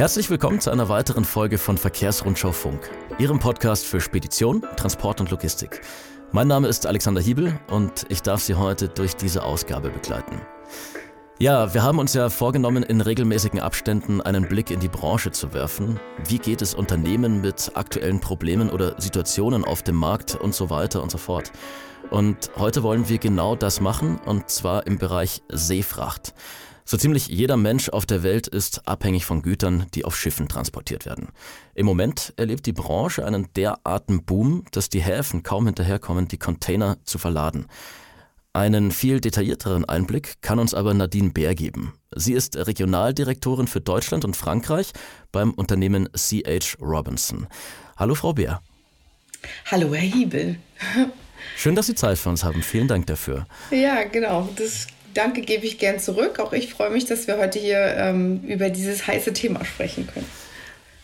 Herzlich willkommen zu einer weiteren Folge von Verkehrsrundschau Funk, Ihrem Podcast für Spedition, Transport und Logistik. Mein Name ist Alexander Hiebel und ich darf Sie heute durch diese Ausgabe begleiten. Ja, wir haben uns ja vorgenommen, in regelmäßigen Abständen einen Blick in die Branche zu werfen. Wie geht es Unternehmen mit aktuellen Problemen oder Situationen auf dem Markt und so weiter und so fort. Und heute wollen wir genau das machen, und zwar im Bereich Seefracht. So ziemlich jeder Mensch auf der Welt ist abhängig von Gütern, die auf Schiffen transportiert werden. Im Moment erlebt die Branche einen derartigen Boom, dass die Häfen kaum hinterherkommen, die Container zu verladen. Einen viel detaillierteren Einblick kann uns aber Nadine Bär geben. Sie ist Regionaldirektorin für Deutschland und Frankreich beim Unternehmen CH Robinson. Hallo, Frau Bär. Hallo, Herr Hiebel. Schön, dass Sie Zeit für uns haben. Vielen Dank dafür. Ja, genau. Das Danke gebe ich gern zurück. Auch ich freue mich, dass wir heute hier ähm, über dieses heiße Thema sprechen können.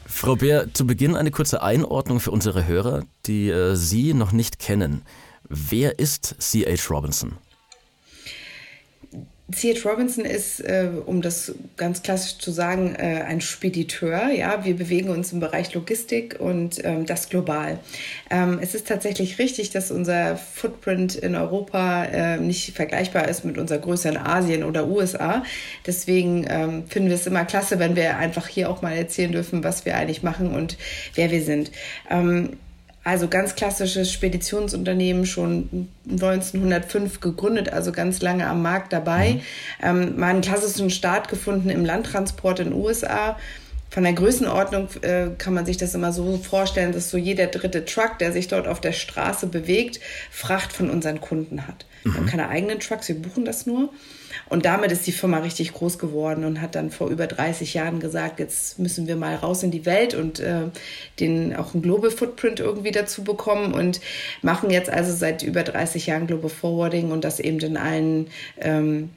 Frau Bär, zu Beginn eine kurze Einordnung für unsere Hörer, die äh, Sie noch nicht kennen. Wer ist C.H. Robinson? C.H. Robinson ist, äh, um das ganz klassisch zu sagen, äh, ein Spediteur. Ja, wir bewegen uns im Bereich Logistik und ähm, das global. Ähm, es ist tatsächlich richtig, dass unser Footprint in Europa äh, nicht vergleichbar ist mit unserer Größe in Asien oder USA. Deswegen ähm, finden wir es immer klasse, wenn wir einfach hier auch mal erzählen dürfen, was wir eigentlich machen und wer wir sind. Ähm, also ganz klassisches Speditionsunternehmen, schon 1905 gegründet, also ganz lange am Markt dabei. Mhm. Ähm, mal einen klassischen Start gefunden im Landtransport in den USA. Von der Größenordnung äh, kann man sich das immer so vorstellen, dass so jeder dritte Truck, der sich dort auf der Straße bewegt, Fracht von unseren Kunden hat. Mhm. Wir haben mhm. keine eigenen Trucks, wir buchen das nur. Und damit ist die Firma richtig groß geworden und hat dann vor über 30 Jahren gesagt, jetzt müssen wir mal raus in die Welt und äh, den auch einen Global Footprint irgendwie dazu bekommen und machen jetzt also seit über 30 Jahren Global Forwarding und das eben in allen ähm,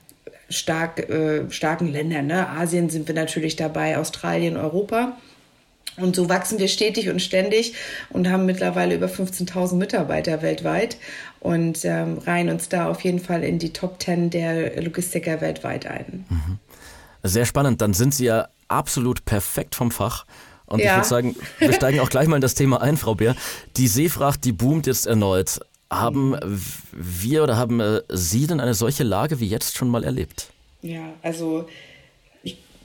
stark, äh, starken Ländern. Ne? Asien sind wir natürlich dabei, Australien, Europa. Und so wachsen wir stetig und ständig und haben mittlerweile über 15.000 Mitarbeiter weltweit und ähm, reihen uns da auf jeden Fall in die Top 10 der Logistiker weltweit ein. Mhm. Sehr spannend. Dann sind Sie ja absolut perfekt vom Fach. Und ja. ich würde sagen, wir steigen auch gleich mal in das Thema ein, Frau Bär. Die Seefracht, die boomt jetzt erneut. Haben wir oder haben äh, Sie denn eine solche Lage wie jetzt schon mal erlebt? Ja, also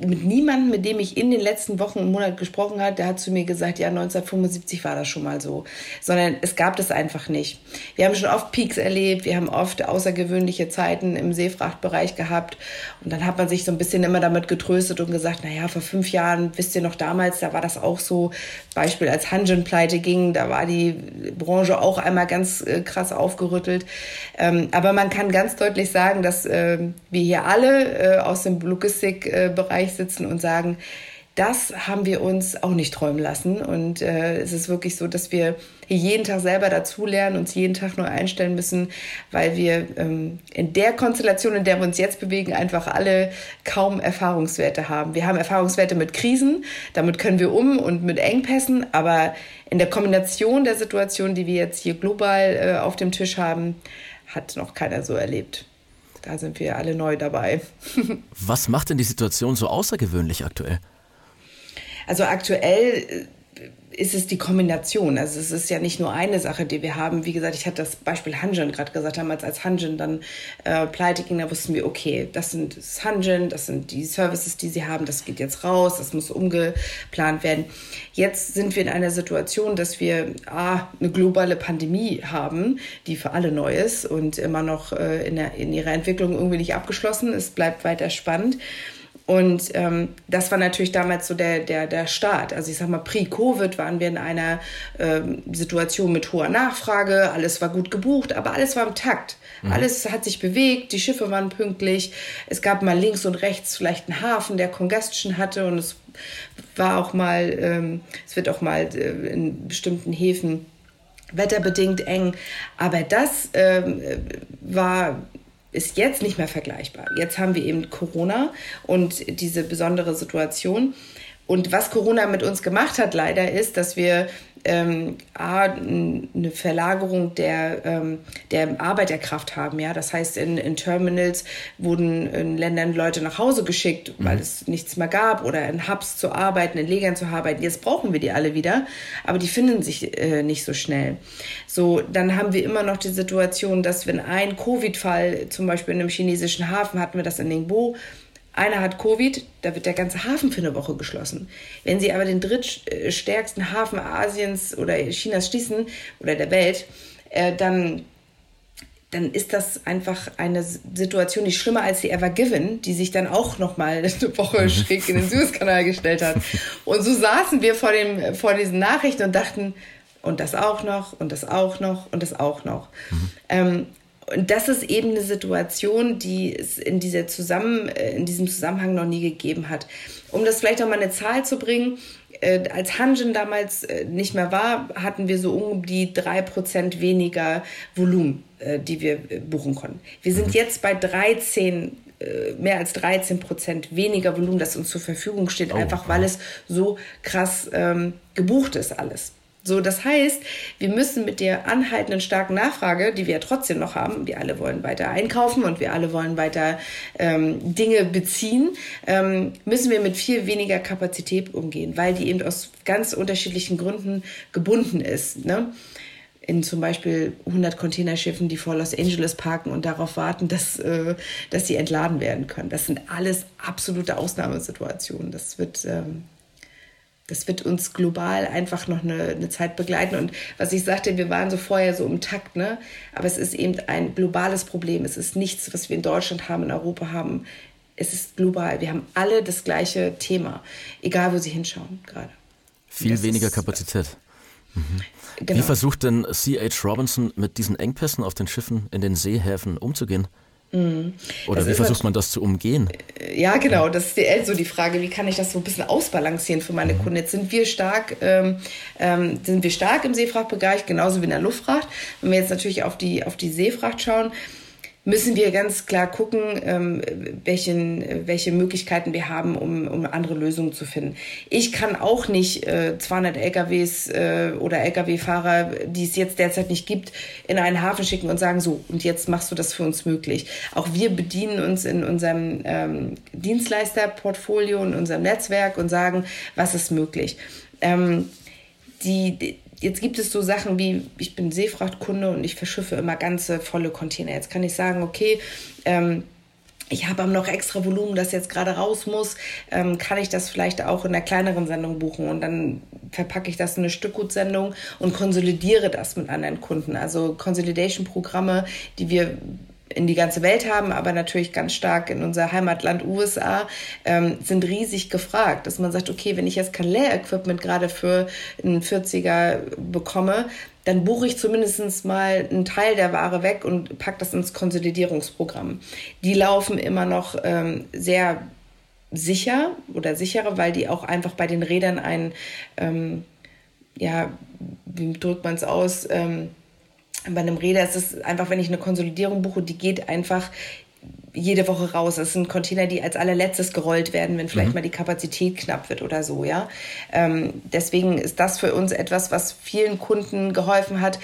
mit niemandem, mit dem ich in den letzten Wochen und Monaten gesprochen habe, der hat zu mir gesagt, ja, 1975 war das schon mal so. Sondern es gab das einfach nicht. Wir haben schon oft Peaks erlebt, wir haben oft außergewöhnliche Zeiten im Seefrachtbereich gehabt. Und dann hat man sich so ein bisschen immer damit getröstet und gesagt, naja, vor fünf Jahren, wisst ihr noch damals, da war das auch so. Beispiel als Hanjin pleite ging, da war die Branche auch einmal ganz äh, krass aufgerüttelt. Ähm, aber man kann ganz deutlich sagen, dass äh, wir hier alle äh, aus dem Logistikbereich Bereich sitzen und sagen, das haben wir uns auch nicht träumen lassen. Und äh, es ist wirklich so, dass wir jeden Tag selber dazulernen, uns jeden Tag neu einstellen müssen, weil wir ähm, in der Konstellation, in der wir uns jetzt bewegen, einfach alle kaum Erfahrungswerte haben. Wir haben Erfahrungswerte mit Krisen, damit können wir um und mit Engpässen, aber in der Kombination der Situation, die wir jetzt hier global äh, auf dem Tisch haben, hat noch keiner so erlebt da sind wir alle neu dabei. Was macht denn die Situation so außergewöhnlich aktuell? Also aktuell ist es die Kombination. Also es ist ja nicht nur eine Sache, die wir haben. Wie gesagt, ich hatte das Beispiel Hanjin gerade gesagt. Damals als Hanjin dann äh, pleite ging, da wussten wir, okay, das sind das Hanjin, das sind die Services, die sie haben, das geht jetzt raus, das muss umgeplant werden. Jetzt sind wir in einer Situation, dass wir A, eine globale Pandemie haben, die für alle neu ist und immer noch äh, in, der, in ihrer Entwicklung irgendwie nicht abgeschlossen. Es bleibt weiter spannend. Und ähm, das war natürlich damals so der, der, der Start. Also ich sag mal, pre-Covid waren wir in einer ähm, Situation mit hoher Nachfrage, alles war gut gebucht, aber alles war im Takt. Mhm. Alles hat sich bewegt, die Schiffe waren pünktlich. Es gab mal links und rechts vielleicht einen Hafen, der Congestion hatte und es war auch mal, ähm, es wird auch mal äh, in bestimmten Häfen wetterbedingt eng. Aber das ähm, war ist jetzt nicht mehr vergleichbar. Jetzt haben wir eben Corona und diese besondere Situation. Und was Corona mit uns gemacht hat, leider, ist, dass wir ähm, A, eine Verlagerung der, ähm, der Arbeiterkraft haben. Ja? Das heißt, in, in Terminals wurden in Ländern Leute nach Hause geschickt, weil mhm. es nichts mehr gab oder in Hubs zu arbeiten, in Legern zu arbeiten. Jetzt brauchen wir die alle wieder, aber die finden sich äh, nicht so schnell. So, dann haben wir immer noch die Situation, dass wenn ein Covid-Fall, zum Beispiel in einem chinesischen Hafen, hatten wir das in Ningbo, einer hat Covid, da wird der ganze Hafen für eine Woche geschlossen. Wenn sie aber den drittstärksten Hafen Asiens oder Chinas schließen oder der Welt, äh, dann dann ist das einfach eine Situation, die schlimmer als die Ever Given, die sich dann auch nochmal eine Woche mhm. schräg in den Suezkanal gestellt hat. Und so saßen wir vor, dem, vor diesen Nachrichten und dachten, und das auch noch, und das auch noch, und das auch noch. Mhm. Ähm, und das ist eben eine Situation, die es in, dieser Zusammen, äh, in diesem Zusammenhang noch nie gegeben hat. Um das vielleicht auch mal eine Zahl zu bringen, äh, als Hanjin damals äh, nicht mehr war, hatten wir so um die 3% weniger Volumen, die wir buchen konnten. Wir sind mhm. jetzt bei 13 äh, mehr als 13% weniger Volumen, das uns zur Verfügung steht, oh, einfach weil es so krass ähm, gebucht ist alles. So, das heißt, wir müssen mit der anhaltenden starken Nachfrage, die wir ja trotzdem noch haben, wir alle wollen weiter einkaufen und wir alle wollen weiter ähm, Dinge beziehen, ähm, müssen wir mit viel weniger Kapazität umgehen, weil die eben aus ganz unterschiedlichen Gründen gebunden ist. Ne? in zum Beispiel 100 Containerschiffen, die vor Los Angeles parken und darauf warten, dass, äh, dass sie entladen werden können. Das sind alles absolute Ausnahmesituationen. Das wird ähm, das wird uns global einfach noch eine, eine, Zeit begleiten. Und was ich sagte, wir waren so vorher so im Takt, ne? Aber es ist eben ein globales Problem. Es ist nichts, was wir in Deutschland haben, in Europa haben. Es ist global. Wir haben alle das gleiche Thema, egal wo sie hinschauen gerade. Viel weniger ist, Kapazität. Mhm. Genau. Wie versucht denn C.H. Robinson mit diesen Engpässen auf den Schiffen in den Seehäfen umzugehen? Mhm. Oder das wie versucht man das zu umgehen? Ja, genau. Das ist die, so die Frage, wie kann ich das so ein bisschen ausbalancieren für meine mhm. Kunden? Jetzt sind wir stark, ähm, ähm, sind wir stark im Seefrachtbereich, genauso wie in der Luftfracht. Wenn wir jetzt natürlich auf die, auf die Seefracht schauen, müssen wir ganz klar gucken, ähm, welchen, welche Möglichkeiten wir haben, um, um andere Lösungen zu finden. Ich kann auch nicht äh, 200 LKWs äh, oder LKW-Fahrer, die es jetzt derzeit nicht gibt, in einen Hafen schicken und sagen, so, und jetzt machst du das für uns möglich. Auch wir bedienen uns in unserem ähm, Dienstleisterportfolio, in unserem Netzwerk und sagen, was ist möglich. Ähm, die, Jetzt gibt es so Sachen wie, ich bin Seefrachtkunde und ich verschiffe immer ganze volle Container. Jetzt kann ich sagen, okay, ähm, ich habe noch extra Volumen, das jetzt gerade raus muss, ähm, kann ich das vielleicht auch in einer kleineren Sendung buchen und dann verpacke ich das in eine Stückgutsendung und konsolidiere das mit anderen Kunden. Also Consolidation-Programme, die wir in die ganze Welt haben, aber natürlich ganz stark in unser Heimatland USA, ähm, sind riesig gefragt. Dass man sagt, okay, wenn ich jetzt kein Lehr-Equipment gerade für einen 40er bekomme, dann buche ich zumindest mal einen Teil der Ware weg und packe das ins Konsolidierungsprogramm. Die laufen immer noch ähm, sehr sicher oder sicherer, weil die auch einfach bei den Rädern ein, ähm, ja, wie drückt man es aus, ähm, bei einem Räder ist es einfach, wenn ich eine Konsolidierung buche, die geht einfach jede Woche raus. Das sind Container, die als allerletztes gerollt werden, wenn vielleicht mhm. mal die Kapazität knapp wird oder so, ja. Ähm, deswegen ist das für uns etwas, was vielen Kunden geholfen hat,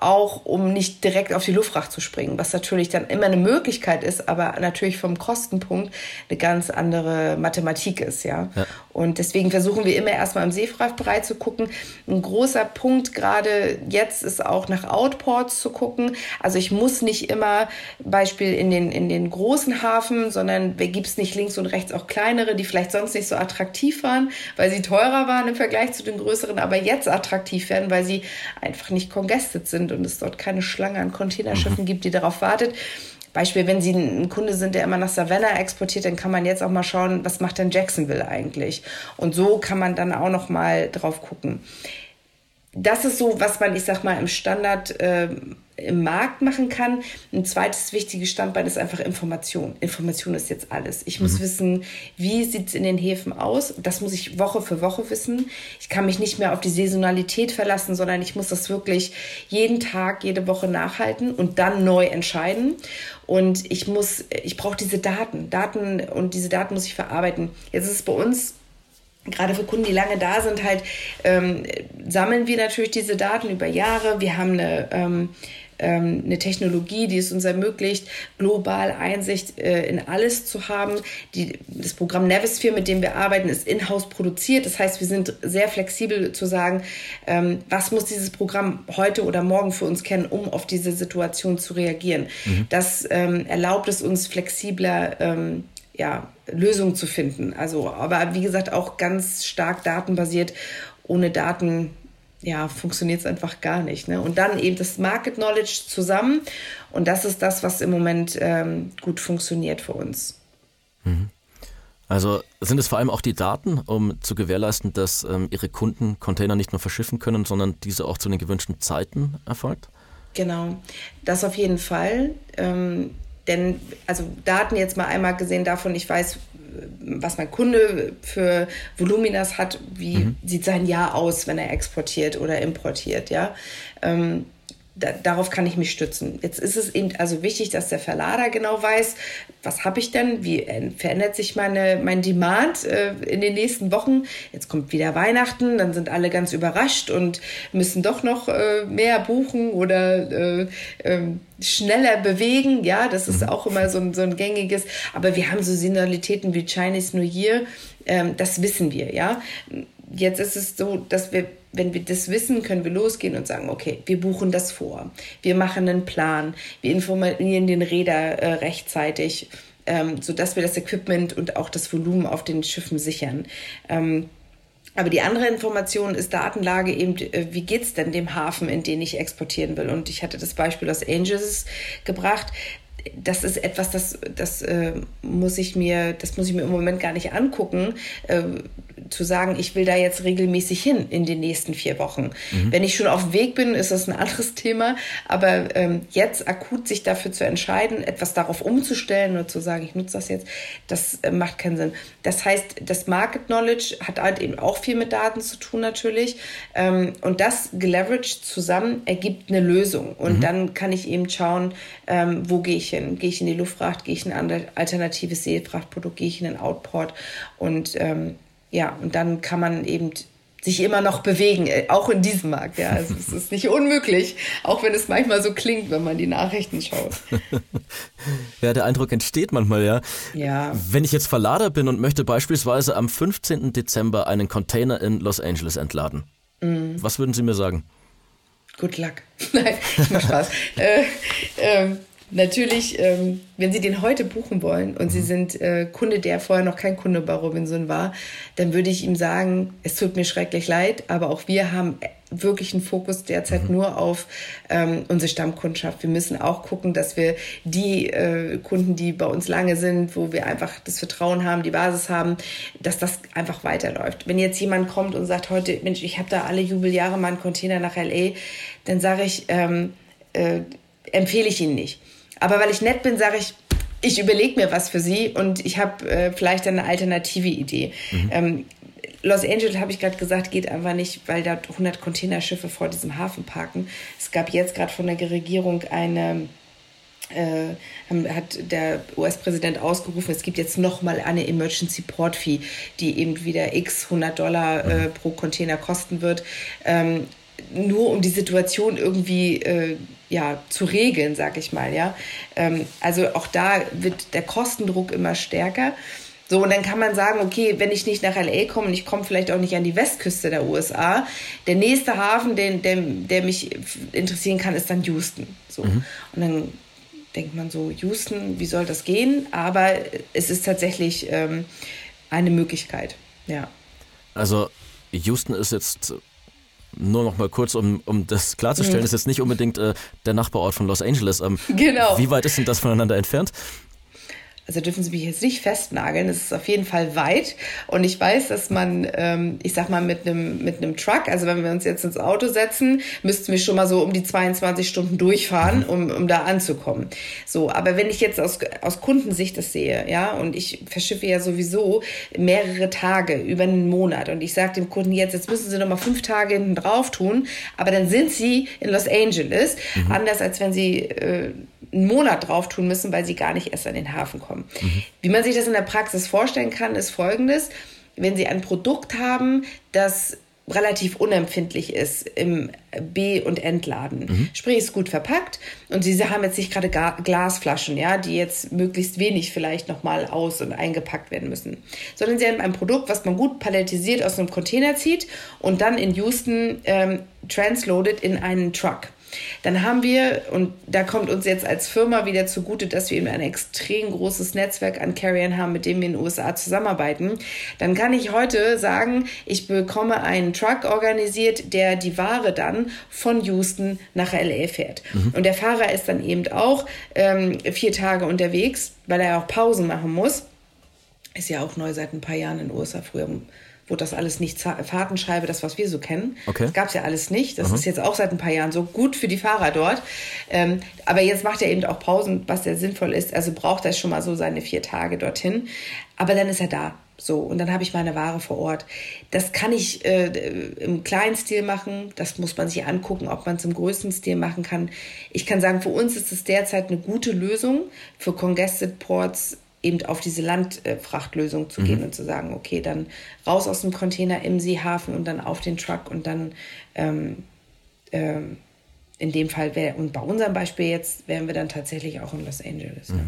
auch um nicht direkt auf die Luftfracht zu springen, was natürlich dann immer eine Möglichkeit ist, aber natürlich vom Kostenpunkt eine ganz andere Mathematik ist, ja. ja. Und deswegen versuchen wir immer erstmal im Seefrachtbereich zu gucken. Ein großer Punkt gerade jetzt ist auch nach Outports zu gucken. Also ich muss nicht immer Beispiel in den, in den großen Hafen, sondern gibt es nicht links und rechts auch kleinere, die vielleicht sonst nicht so attraktiv waren, weil sie teurer waren im Vergleich zu den größeren, aber jetzt attraktiv werden, weil sie einfach nicht congested sind sind und es dort keine Schlange an Containerschiffen mhm. gibt, die darauf wartet. Beispiel, wenn Sie ein Kunde sind, der immer nach Savannah exportiert, dann kann man jetzt auch mal schauen, was macht denn Jacksonville eigentlich? Und so kann man dann auch noch mal drauf gucken. Das ist so, was man, ich sag mal, im Standard äh, im Markt machen kann. Ein zweites wichtiges Standbein ist einfach Information. Information ist jetzt alles. Ich muss mhm. wissen, wie sieht es in den Häfen aus. Das muss ich Woche für Woche wissen. Ich kann mich nicht mehr auf die Saisonalität verlassen, sondern ich muss das wirklich jeden Tag, jede Woche nachhalten und dann neu entscheiden. Und ich muss, ich brauche diese Daten. Daten und diese Daten muss ich verarbeiten. Jetzt ist es bei uns gerade für Kunden, die lange da sind, halt ähm, sammeln wir natürlich diese Daten über Jahre. Wir haben eine ähm, ähm, eine Technologie, die es uns ermöglicht, global Einsicht äh, in alles zu haben. Die, das Programm Navisphere, mit dem wir arbeiten, ist in-house produziert. Das heißt, wir sind sehr flexibel zu sagen, ähm, was muss dieses Programm heute oder morgen für uns kennen, um auf diese Situation zu reagieren. Mhm. Das ähm, erlaubt es uns flexibler ähm, ja, Lösungen zu finden. Also, aber wie gesagt, auch ganz stark datenbasiert. Ohne Daten ja, funktioniert es einfach gar nicht. Ne? Und dann eben das Market Knowledge zusammen. Und das ist das, was im Moment ähm, gut funktioniert für uns. Mhm. Also sind es vor allem auch die Daten, um zu gewährleisten, dass ähm, Ihre Kunden Container nicht nur verschiffen können, sondern diese auch zu den gewünschten Zeiten erfolgt? Genau, das auf jeden Fall. Ähm, denn, also Daten jetzt mal einmal gesehen davon, ich weiß, was mein Kunde für Voluminas hat, wie mhm. sieht sein Jahr aus, wenn er exportiert oder importiert, ja. Ähm, da, darauf kann ich mich stützen. Jetzt ist es eben also wichtig, dass der Verlader genau weiß, was habe ich denn, wie verändert sich meine, mein Demand äh, in den nächsten Wochen. Jetzt kommt wieder Weihnachten, dann sind alle ganz überrascht und müssen doch noch äh, mehr buchen oder äh, ähm, schneller bewegen. Ja, das ist mhm. auch immer so ein, so ein gängiges. Aber wir haben so Signalitäten wie Chinese New Year, ähm, das wissen wir, ja. Jetzt ist es so, dass wir wenn wir das wissen, können wir losgehen und sagen, okay, wir buchen das vor, wir machen einen Plan, wir informieren den Räder äh, rechtzeitig, ähm, sodass wir das Equipment und auch das Volumen auf den Schiffen sichern. Ähm, aber die andere Information ist Datenlage eben, äh, wie geht es denn dem Hafen, in den ich exportieren will? Und ich hatte das Beispiel aus Angels gebracht das ist etwas, das, das äh, muss ich mir, das muss ich mir im Moment gar nicht angucken, äh, zu sagen, ich will da jetzt regelmäßig hin in den nächsten vier Wochen. Mhm. Wenn ich schon auf dem Weg bin, ist das ein anderes Thema. Aber ähm, jetzt akut sich dafür zu entscheiden, etwas darauf umzustellen oder zu sagen, ich nutze das jetzt, das äh, macht keinen Sinn. Das heißt, das Market Knowledge hat halt eben auch viel mit Daten zu tun natürlich. Ähm, und das geleveraged zusammen ergibt eine Lösung. Und mhm. dann kann ich eben schauen, ähm, wo gehe ich hin? Gehe ich in die Luftfracht? Gehe ich in ein alternatives Seefrachtprodukt? Gehe ich in den Outport? Und ähm, ja, und dann kann man eben sich immer noch bewegen, äh, auch in diesem Markt. Ja, also es ist nicht unmöglich, auch wenn es manchmal so klingt, wenn man die Nachrichten schaut. ja, der Eindruck entsteht manchmal, ja. Ja. Wenn ich jetzt Verlader bin und möchte beispielsweise am 15. Dezember einen Container in Los Angeles entladen, mm. was würden Sie mir sagen? Good luck. Nein, ich mach Spaß. äh, ähm, natürlich, ähm, wenn Sie den heute buchen wollen und Sie mhm. sind äh, Kunde, der vorher noch kein Kunde bei Robinson war, dann würde ich ihm sagen, es tut mir schrecklich leid, aber auch wir haben wirklich einen Fokus derzeit mhm. nur auf ähm, unsere Stammkundschaft. Wir müssen auch gucken, dass wir die äh, Kunden, die bei uns lange sind, wo wir einfach das Vertrauen haben, die Basis haben, dass das einfach weiterläuft. Wenn jetzt jemand kommt und sagt, heute, Mensch, ich habe da alle Jubeljahre mal einen Container nach LA, dann sage ich, ähm, äh, empfehle ich ihn nicht. Aber weil ich nett bin, sage ich, ich überlege mir was für Sie und ich habe äh, vielleicht eine alternative Idee. Mhm. Ähm, Los Angeles, habe ich gerade gesagt, geht einfach nicht, weil da 100 Containerschiffe vor diesem Hafen parken. Es gab jetzt gerade von der Regierung eine äh, hat der US-Präsident ausgerufen, es gibt jetzt nochmal eine Emergency Port Fee, die eben wieder x 100 Dollar äh, mhm. pro Container kosten wird, ähm, nur um die Situation irgendwie äh, ja, zu regeln, sag ich mal, ja. Ähm, also auch da wird der Kostendruck immer stärker. So, und dann kann man sagen, okay, wenn ich nicht nach LA komme und ich komme vielleicht auch nicht an die Westküste der USA, der nächste Hafen, den, der, der mich interessieren kann, ist dann Houston. So. Mhm. Und dann denkt man so, Houston, wie soll das gehen? Aber es ist tatsächlich ähm, eine Möglichkeit, ja. Also Houston ist jetzt nur noch mal kurz, um, um das klarzustellen, mhm. ist jetzt nicht unbedingt äh, der Nachbarort von Los Angeles. Ähm, genau. Wie weit ist denn das voneinander entfernt? Also dürfen Sie mich jetzt nicht festnageln, es ist auf jeden Fall weit. Und ich weiß, dass man, ähm, ich sag mal, mit einem mit einem Truck, also wenn wir uns jetzt ins Auto setzen, müssten wir schon mal so um die 22 Stunden durchfahren, um, um da anzukommen. So, aber wenn ich jetzt aus, aus Kundensicht das sehe, ja, und ich verschiffe ja sowieso mehrere Tage über einen Monat und ich sage dem Kunden jetzt, jetzt müssen Sie noch mal fünf Tage hinten drauf tun, aber dann sind Sie in Los Angeles, mhm. anders als wenn Sie äh, einen Monat drauf tun müssen, weil sie gar nicht erst an den Hafen kommen. Mhm. Wie man sich das in der Praxis vorstellen kann, ist folgendes. wenn Sie ein Produkt haben, das relativ unempfindlich ist im B- und Entladen. Mhm. Sprich, ist gut verpackt und sie haben jetzt nicht gerade Glasflaschen, ja, die jetzt möglichst wenig vielleicht nochmal aus- und eingepackt werden müssen. Sondern sie haben ein Produkt, was man gut palettisiert aus einem Container zieht und dann in Houston ähm, transloadet in einen Truck. Dann haben wir, und da kommt uns jetzt als Firma wieder zugute, dass wir eben ein extrem großes Netzwerk an Carriern haben, mit dem wir in den USA zusammenarbeiten. Dann kann ich heute sagen, ich bekomme einen Truck organisiert, der die Ware dann von Houston nach LA fährt. Mhm. Und der Fahrer ist dann eben auch ähm, vier Tage unterwegs, weil er auch Pausen machen muss. Ist ja auch neu seit ein paar Jahren in den USA. Früher wurde das alles nicht Fahrtenschreibe, das, was wir so kennen. Okay. Das gab es ja alles nicht. Das mhm. ist jetzt auch seit ein paar Jahren so gut für die Fahrer dort. Ähm, aber jetzt macht er eben auch Pausen, was ja sinnvoll ist. Also braucht er schon mal so seine vier Tage dorthin. Aber dann ist er da. So, und dann habe ich meine Ware vor Ort. Das kann ich äh, im kleinen Stil machen. Das muss man sich angucken, ob man es im größten Stil machen kann. Ich kann sagen, für uns ist es derzeit eine gute Lösung. Für Congested Ports eben auf diese Landfrachtlösung zu gehen mhm. und zu sagen, okay, dann raus aus dem Container im Seehafen und dann auf den Truck und dann ähm, ähm, in dem Fall wäre, und bei unserem Beispiel jetzt, wären wir dann tatsächlich auch in Los Angeles. Mhm. Ja.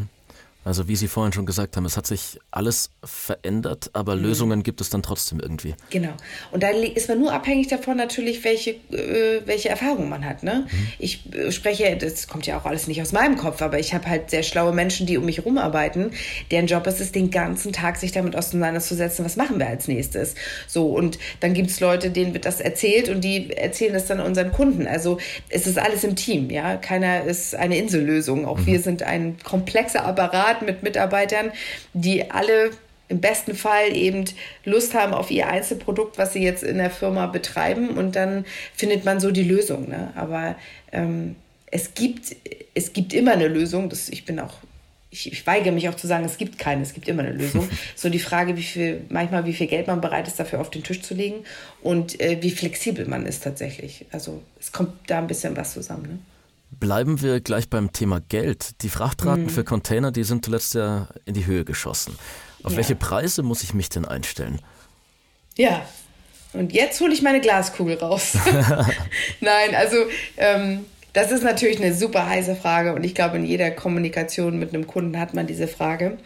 Also wie Sie vorhin schon gesagt haben, es hat sich alles verändert, aber mhm. Lösungen gibt es dann trotzdem irgendwie. Genau. Und da ist man nur abhängig davon natürlich, welche, äh, welche Erfahrung man hat. Ne? Mhm. Ich äh, spreche, das kommt ja auch alles nicht aus meinem Kopf, aber ich habe halt sehr schlaue Menschen, die um mich herum arbeiten, deren Job ist es, den ganzen Tag sich damit auseinanderzusetzen, was machen wir als nächstes. So, und dann gibt es Leute, denen wird das erzählt und die erzählen das dann unseren Kunden. Also es ist alles im Team, ja. Keiner ist eine Insellösung. Auch mhm. wir sind ein komplexer Apparat Apparat mit Mitarbeitern, die alle im besten Fall eben Lust haben auf ihr Einzelprodukt, was sie jetzt in der Firma betreiben und dann findet man so die Lösung. Ne? Aber ähm, es, gibt, es gibt immer eine Lösung. Das, ich bin auch, ich, ich weigere mich auch zu sagen, es gibt keine, es gibt immer eine Lösung. so die Frage, wie viel, manchmal wie viel Geld man bereit ist, dafür auf den Tisch zu legen und äh, wie flexibel man ist tatsächlich. Also es kommt da ein bisschen was zusammen. Ne? Bleiben wir gleich beim Thema Geld. Die Frachtraten mhm. für Container, die sind zuletzt ja in die Höhe geschossen. Auf ja. welche Preise muss ich mich denn einstellen? Ja, und jetzt hole ich meine Glaskugel raus. Nein, also ähm, das ist natürlich eine super heiße Frage und ich glaube, in jeder Kommunikation mit einem Kunden hat man diese Frage.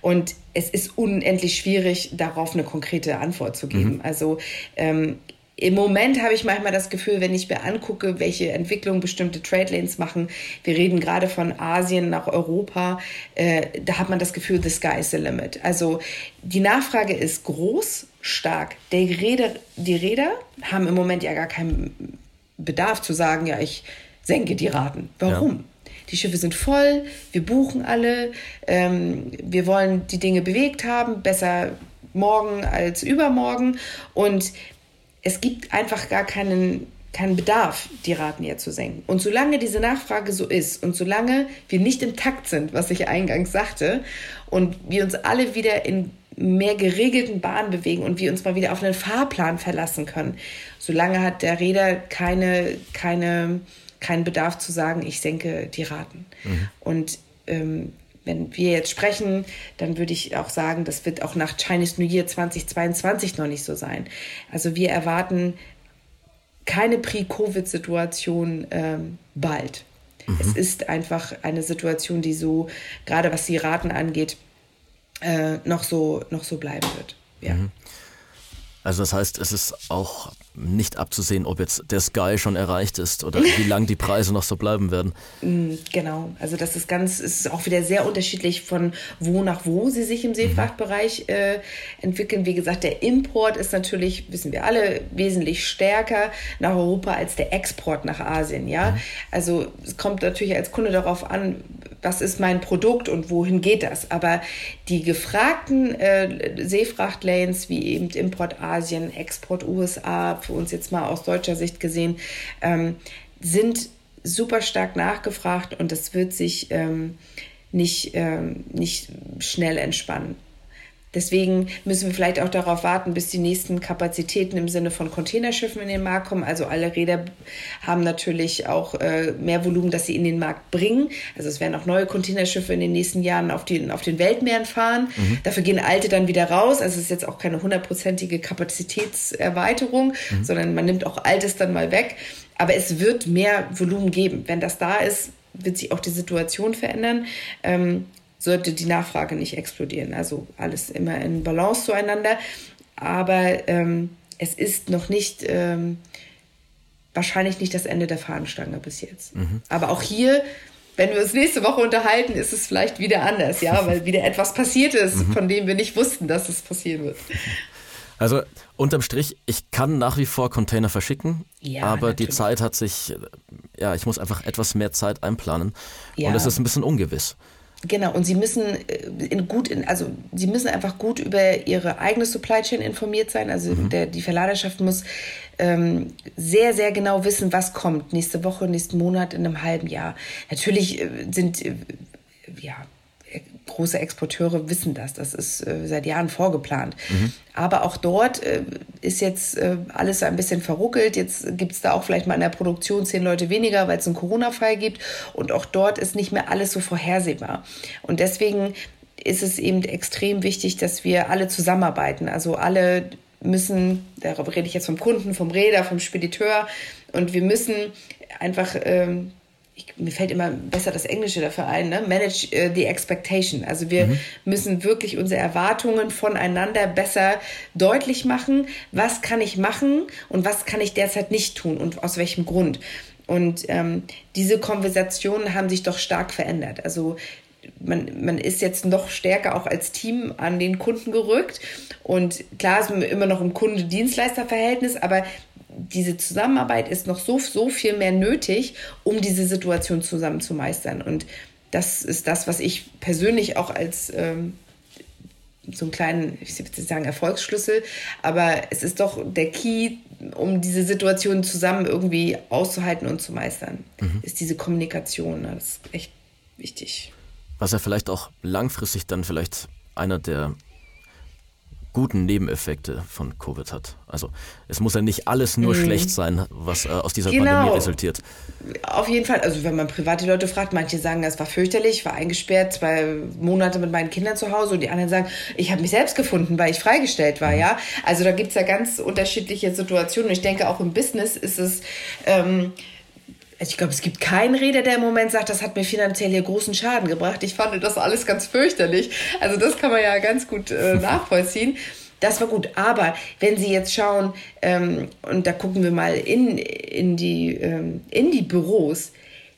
Und es ist unendlich schwierig, darauf eine konkrete Antwort zu geben. Mhm. Also ähm, im Moment habe ich manchmal das Gefühl, wenn ich mir angucke, welche Entwicklung bestimmte Trade Lanes machen, wir reden gerade von Asien nach Europa, äh, da hat man das Gefühl, the sky is the limit. Also die Nachfrage ist groß, stark. Die Räder, die Räder haben im Moment ja gar keinen Bedarf zu sagen, ja, ich senke die Raten. Warum? Ja. Die Schiffe sind voll, wir buchen alle, ähm, wir wollen die Dinge bewegt haben, besser morgen als übermorgen. Und es gibt einfach gar keinen, keinen Bedarf, die Raten jetzt zu senken. Und solange diese Nachfrage so ist und solange wir nicht im Takt sind, was ich eingangs sagte, und wir uns alle wieder in mehr geregelten Bahnen bewegen und wir uns mal wieder auf einen Fahrplan verlassen können, solange hat der Räder keine, keine, keinen Bedarf zu sagen, ich senke die Raten. Mhm. Und ähm, wenn wir jetzt sprechen, dann würde ich auch sagen, das wird auch nach Chinese New Year 2022 noch nicht so sein. Also wir erwarten keine Pre-Covid-Situation ähm, bald. Mhm. Es ist einfach eine Situation, die so, gerade was die Raten angeht, äh, noch, so, noch so bleiben wird. Ja. Mhm. Also das heißt, es ist auch nicht abzusehen, ob jetzt der Sky schon erreicht ist oder wie lange die Preise noch so bleiben werden. Mm, genau, also das ist ganz, ist auch wieder sehr unterschiedlich von wo nach wo sie sich im Seefrachtbereich äh, entwickeln. Wie gesagt, der Import ist natürlich, wissen wir alle, wesentlich stärker nach Europa als der Export nach Asien. Ja, mhm. also es kommt natürlich als Kunde darauf an, was ist mein Produkt und wohin geht das. Aber die gefragten äh, Seefrachtlanes wie eben Import Asien, Export USA, für uns jetzt mal aus deutscher Sicht gesehen, ähm, sind super stark nachgefragt und das wird sich ähm, nicht, ähm, nicht schnell entspannen. Deswegen müssen wir vielleicht auch darauf warten, bis die nächsten Kapazitäten im Sinne von Containerschiffen in den Markt kommen. Also alle Räder haben natürlich auch äh, mehr Volumen, das sie in den Markt bringen. Also es werden auch neue Containerschiffe in den nächsten Jahren auf, die, auf den Weltmeeren fahren. Mhm. Dafür gehen alte dann wieder raus. Also es ist jetzt auch keine hundertprozentige Kapazitätserweiterung, mhm. sondern man nimmt auch altes dann mal weg. Aber es wird mehr Volumen geben. Wenn das da ist, wird sich auch die Situation verändern. Ähm, sollte die Nachfrage nicht explodieren. Also alles immer in Balance zueinander. Aber ähm, es ist noch nicht, ähm, wahrscheinlich nicht das Ende der Fahnenstange bis jetzt. Mhm. Aber auch hier, wenn wir uns nächste Woche unterhalten, ist es vielleicht wieder anders, ja, weil wieder etwas passiert ist, mhm. von dem wir nicht wussten, dass es passieren wird. Also unterm Strich, ich kann nach wie vor Container verschicken, ja, aber natürlich. die Zeit hat sich, ja, ich muss einfach etwas mehr Zeit einplanen ja. und es ist ein bisschen ungewiss. Genau, und sie müssen äh, in gut, in, also sie müssen einfach gut über ihre eigene Supply Chain informiert sein. Also mhm. der, die Verladerschaft muss ähm, sehr, sehr genau wissen, was kommt nächste Woche, nächsten Monat, in einem halben Jahr. Natürlich äh, sind äh, ja große Exporteure wissen das. Das ist äh, seit Jahren vorgeplant. Mhm. Aber auch dort äh, ist jetzt äh, alles ein bisschen verruckelt. Jetzt gibt es da auch vielleicht mal in der Produktion zehn Leute weniger, weil es einen Corona-Fall gibt. Und auch dort ist nicht mehr alles so vorhersehbar. Und deswegen ist es eben extrem wichtig, dass wir alle zusammenarbeiten. Also alle müssen, darüber rede ich jetzt vom Kunden, vom Räder, vom Spediteur, und wir müssen einfach ähm, ich, mir fällt immer besser das Englische dafür ein, ne? manage uh, the expectation. Also wir mhm. müssen wirklich unsere Erwartungen voneinander besser deutlich machen. Was kann ich machen und was kann ich derzeit nicht tun und aus welchem Grund? Und ähm, diese Konversationen haben sich doch stark verändert. Also man, man ist jetzt noch stärker auch als Team an den Kunden gerückt. Und klar ist man immer noch im Kunde-Dienstleister-Verhältnis, aber diese Zusammenarbeit ist noch so, so viel mehr nötig, um diese Situation zusammen zu meistern. Und das ist das, was ich persönlich auch als ähm, so einen kleinen, ich jetzt sagen Erfolgsschlüssel, aber es ist doch der Key, um diese Situation zusammen irgendwie auszuhalten und zu meistern, mhm. ist diese Kommunikation. Das ist echt wichtig. Was ja vielleicht auch langfristig dann vielleicht einer der guten Nebeneffekte von Covid hat. Also es muss ja nicht alles nur mhm. schlecht sein, was äh, aus dieser genau. Pandemie resultiert. Auf jeden Fall. Also wenn man private Leute fragt, manche sagen, es war fürchterlich, ich war eingesperrt, zwei Monate mit meinen Kindern zu Hause und die anderen sagen, ich habe mich selbst gefunden, weil ich freigestellt war. Mhm. Ja, Also da gibt es ja ganz unterschiedliche Situationen. Und ich denke, auch im Business ist es... Ähm, also ich glaube, es gibt keinen Räder, der im Moment sagt, das hat mir finanziell hier großen Schaden gebracht. Ich fand das alles ganz fürchterlich. Also das kann man ja ganz gut äh, nachvollziehen. Das war gut. Aber wenn Sie jetzt schauen, ähm, und da gucken wir mal in, in, die, ähm, in die Büros,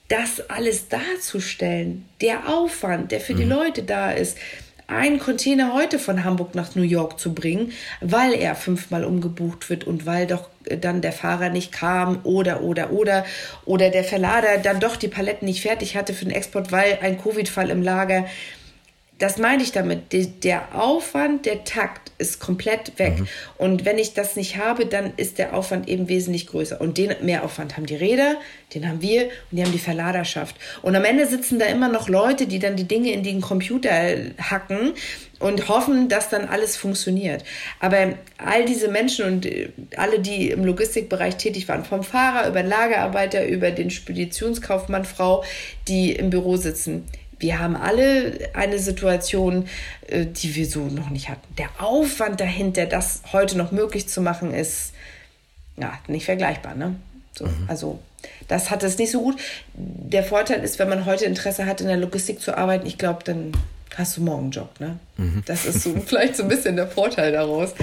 das alles darzustellen, der Aufwand, der für mhm. die Leute da ist, einen Container heute von Hamburg nach New York zu bringen, weil er fünfmal umgebucht wird und weil doch dann der Fahrer nicht kam oder, oder, oder, oder der Verlader dann doch die Paletten nicht fertig hatte für den Export, weil ein Covid-Fall im Lager. Das meine ich damit. Der Aufwand, der Takt ist komplett weg. Mhm. Und wenn ich das nicht habe, dann ist der Aufwand eben wesentlich größer. Und den Mehraufwand haben die Räder, den haben wir und die haben die Verladerschaft. Und am Ende sitzen da immer noch Leute, die dann die Dinge in den Computer hacken und hoffen, dass dann alles funktioniert. Aber all diese Menschen und äh, alle, die im Logistikbereich tätig waren, vom Fahrer über den Lagerarbeiter, über den Speditionskaufmann, Frau, die im Büro sitzen, wir haben alle eine Situation, äh, die wir so noch nicht hatten. Der Aufwand dahinter, das heute noch möglich zu machen, ist ja nicht vergleichbar. Ne? So, mhm. Also das hat es nicht so gut. Der Vorteil ist, wenn man heute Interesse hat, in der Logistik zu arbeiten, ich glaube, dann hast du morgen einen Job. Ne? Mhm. Das ist so vielleicht so ein bisschen der Vorteil daraus.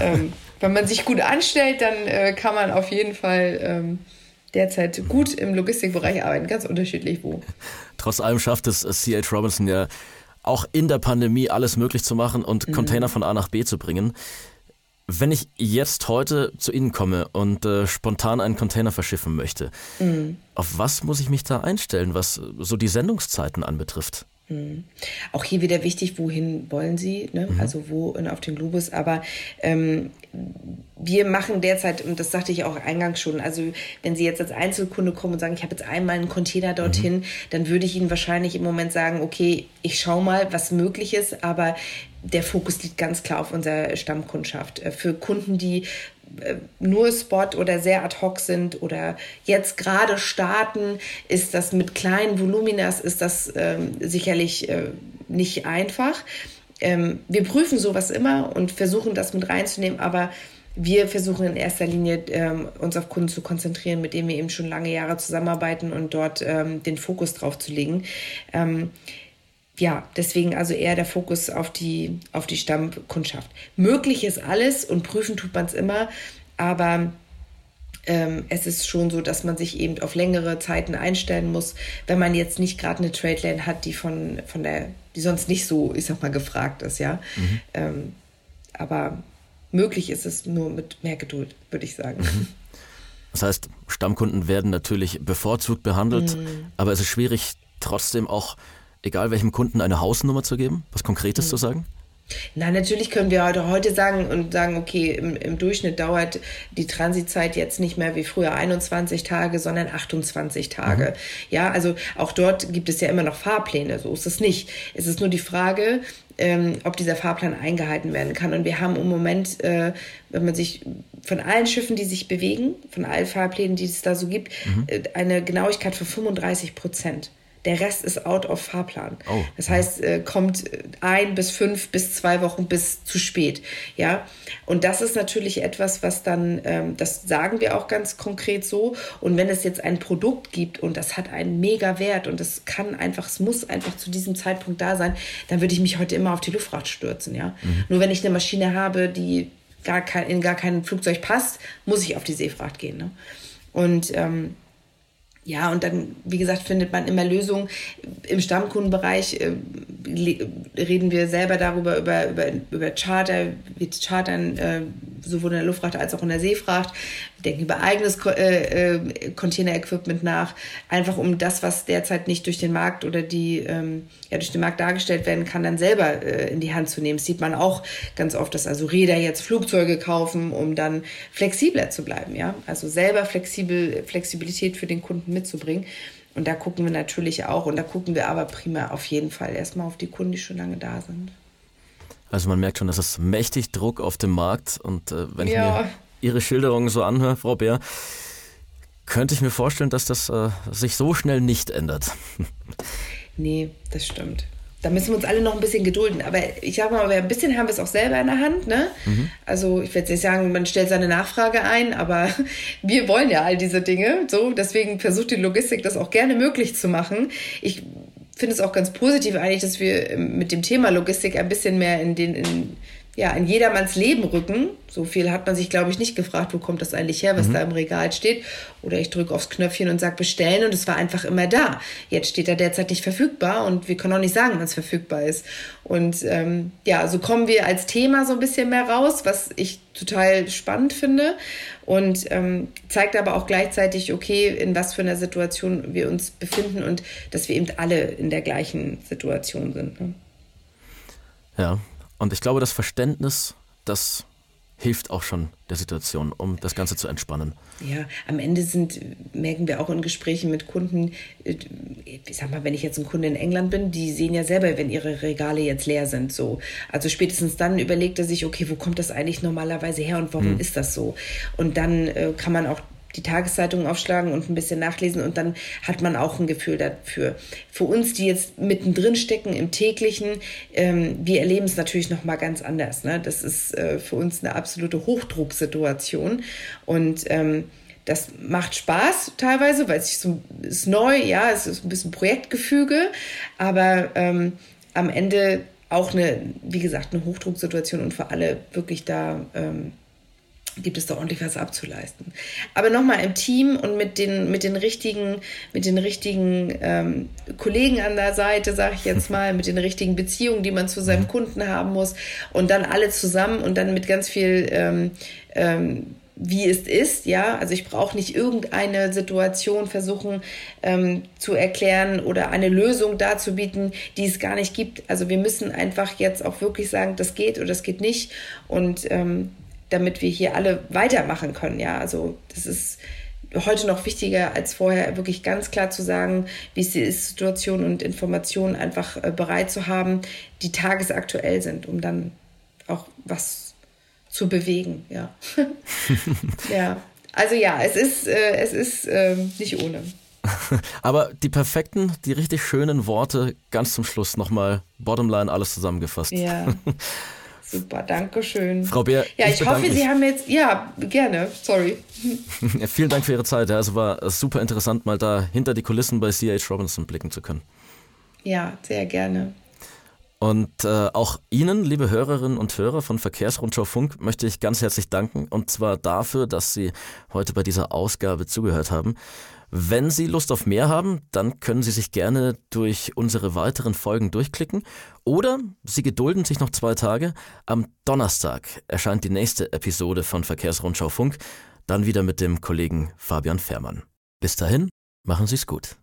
ähm, wenn man sich gut anstellt, dann äh, kann man auf jeden Fall ähm, derzeit gut im Logistikbereich arbeiten, ganz unterschiedlich wo. Trotz allem schafft es C.H. Robinson ja auch in der Pandemie alles möglich zu machen und mhm. Container von A nach B zu bringen. Wenn ich jetzt heute zu Ihnen komme und äh, spontan einen Container verschiffen möchte, mhm. auf was muss ich mich da einstellen, was so die Sendungszeiten anbetrifft? Mhm. Auch hier wieder wichtig, wohin wollen Sie, ne? mhm. also wo auf den Globus. Aber ähm, wir machen derzeit, und das sagte ich auch eingangs schon, also wenn Sie jetzt als Einzelkunde kommen und sagen, ich habe jetzt einmal einen Container dorthin, mhm. dann würde ich Ihnen wahrscheinlich im Moment sagen, okay, ich schaue mal, was möglich ist, aber der Fokus liegt ganz klar auf unserer Stammkundschaft. Äh, für Kunden, die nur Spot oder sehr ad hoc sind oder jetzt gerade starten, ist das mit kleinen Voluminas ist das ähm, sicherlich äh, nicht einfach. Ähm, wir prüfen sowas immer und versuchen das mit reinzunehmen, aber wir versuchen in erster Linie ähm, uns auf Kunden zu konzentrieren, mit denen wir eben schon lange Jahre zusammenarbeiten und dort ähm, den Fokus drauf zu legen. Ja, deswegen also eher der Fokus auf die, auf die Stammkundschaft. Möglich ist alles und prüfen tut man es immer, aber ähm, es ist schon so, dass man sich eben auf längere Zeiten einstellen muss, wenn man jetzt nicht gerade eine Trade Lane hat, die von, von der, die sonst nicht so, ich sag mal, gefragt ist, ja. Mhm. Ähm, aber möglich ist es nur mit mehr Geduld, würde ich sagen. Mhm. Das heißt, Stammkunden werden natürlich bevorzugt behandelt, mhm. aber es ist schwierig, trotzdem auch egal welchem Kunden eine Hausnummer zu geben? Was Konkretes mhm. zu sagen? Na, natürlich können wir heute, heute sagen und sagen, okay, im, im, Durchschnitt dauert die Transitzeit jetzt nicht mehr wie früher 21 Tage, sondern 28 Tage. Mhm. Ja, also auch dort gibt es ja immer noch Fahrpläne, so ist es nicht. Es ist nur die Frage, ähm, ob dieser Fahrplan eingehalten werden kann. Und wir haben im Moment, äh, wenn man sich von allen Schiffen, die sich bewegen, von allen Fahrplänen, die es da so gibt, mhm. äh, eine Genauigkeit von 35 Prozent. Der Rest ist out of Fahrplan. Oh. Das heißt, äh, kommt ein bis fünf bis zwei Wochen bis zu spät. Ja, und das ist natürlich etwas, was dann, ähm, das sagen wir auch ganz konkret so. Und wenn es jetzt ein Produkt gibt und das hat einen mega Wert und es kann einfach, es muss einfach zu diesem Zeitpunkt da sein, dann würde ich mich heute immer auf die Luftfracht stürzen. Ja, mhm. nur wenn ich eine Maschine habe, die gar kein, in gar kein Flugzeug passt, muss ich auf die Seefracht gehen. Ne? Und ähm, ja, und dann, wie gesagt, findet man immer Lösungen. Im Stammkundenbereich äh, reden wir selber darüber, über, über, über Charter. Wir chartern äh, sowohl in der Luftfracht als auch in der Seefracht. Denken über eigenes äh, äh, Container-Equipment nach, einfach um das, was derzeit nicht durch den Markt oder die, ähm, ja, durch den Markt dargestellt werden kann, dann selber äh, in die Hand zu nehmen. Das sieht man auch ganz oft, dass also Räder jetzt Flugzeuge kaufen, um dann flexibler zu bleiben. Ja? Also selber flexibel, Flexibilität für den Kunden mitzubringen. Und da gucken wir natürlich auch, und da gucken wir aber prima auf jeden Fall erstmal auf die Kunden, die schon lange da sind. Also man merkt schon, dass es mächtig Druck auf dem Markt und äh, wenn ja. ich mir Ihre Schilderungen so anhöre, Frau Bär, könnte ich mir vorstellen, dass das äh, sich so schnell nicht ändert. nee, das stimmt. Da müssen wir uns alle noch ein bisschen gedulden. Aber ich sag mal, ein bisschen haben wir es auch selber in der Hand. Ne? Mhm. Also ich werde nicht sagen, man stellt seine Nachfrage ein, aber wir wollen ja all diese Dinge. So, deswegen versucht die Logistik das auch gerne möglich zu machen. Ich finde es auch ganz positiv eigentlich, dass wir mit dem Thema Logistik ein bisschen mehr in den in ja, in jedermanns Leben rücken. So viel hat man sich, glaube ich, nicht gefragt, wo kommt das eigentlich her, was mhm. da im Regal steht. Oder ich drücke aufs Knöpfchen und sage bestellen und es war einfach immer da. Jetzt steht er derzeit nicht verfügbar und wir können auch nicht sagen, wann es verfügbar ist. Und ähm, ja, so kommen wir als Thema so ein bisschen mehr raus, was ich total spannend finde und ähm, zeigt aber auch gleichzeitig, okay, in was für einer Situation wir uns befinden und dass wir eben alle in der gleichen Situation sind. Ne? Ja, und ich glaube, das Verständnis, das hilft auch schon der Situation, um das Ganze zu entspannen. Ja, am Ende sind, merken wir auch in Gesprächen mit Kunden, äh, ich sag mal, wenn ich jetzt ein Kunde in England bin, die sehen ja selber, wenn ihre Regale jetzt leer sind, so. Also spätestens dann überlegt er sich, okay, wo kommt das eigentlich normalerweise her und warum hm. ist das so? Und dann äh, kann man auch die Tageszeitung aufschlagen und ein bisschen nachlesen und dann hat man auch ein Gefühl dafür. Für uns, die jetzt mittendrin stecken im täglichen, ähm, wir erleben es natürlich noch mal ganz anders. Ne? Das ist äh, für uns eine absolute Hochdrucksituation und ähm, das macht Spaß teilweise, weil es so, ist neu, ja, es ist ein bisschen Projektgefüge, aber ähm, am Ende auch eine, wie gesagt, eine Hochdrucksituation und für alle wirklich da ähm, gibt es da ordentlich was abzuleisten. Aber nochmal im Team und mit den, mit den richtigen, mit den richtigen ähm, Kollegen an der Seite, sage ich jetzt mal, mit den richtigen Beziehungen, die man zu seinem mhm. Kunden haben muss und dann alle zusammen und dann mit ganz viel ähm, ähm, wie es ist, ja. Also ich brauche nicht irgendeine Situation versuchen ähm, zu erklären oder eine Lösung darzubieten, die es gar nicht gibt. Also wir müssen einfach jetzt auch wirklich sagen, das geht oder das geht nicht. Und ähm, damit wir hier alle weitermachen können. Ja, also das ist heute noch wichtiger als vorher, wirklich ganz klar zu sagen, wie es ist, Situationen und Informationen einfach äh, bereit zu haben, die tagesaktuell sind, um dann auch was zu bewegen. Ja, ja. Also ja, es ist, äh, es ist äh, nicht ohne. Aber die perfekten, die richtig schönen Worte ganz zum Schluss nochmal, Bottomline, alles zusammengefasst. Ja. Super, danke schön. Frau Bär, ja, ich, ich hoffe, mich. Sie haben jetzt, ja, gerne, sorry. Ja, vielen Dank für Ihre Zeit. Ja, es war super interessant, mal da hinter die Kulissen bei C.H. Robinson blicken zu können. Ja, sehr gerne. Und äh, auch Ihnen, liebe Hörerinnen und Hörer von Verkehrsrundschau Funk, möchte ich ganz herzlich danken. Und zwar dafür, dass Sie heute bei dieser Ausgabe zugehört haben. Wenn Sie Lust auf mehr haben, dann können Sie sich gerne durch unsere weiteren Folgen durchklicken oder Sie gedulden sich noch zwei Tage. Am Donnerstag erscheint die nächste Episode von Verkehrsrundschau Funk, dann wieder mit dem Kollegen Fabian Fährmann. Bis dahin, machen Sie es gut.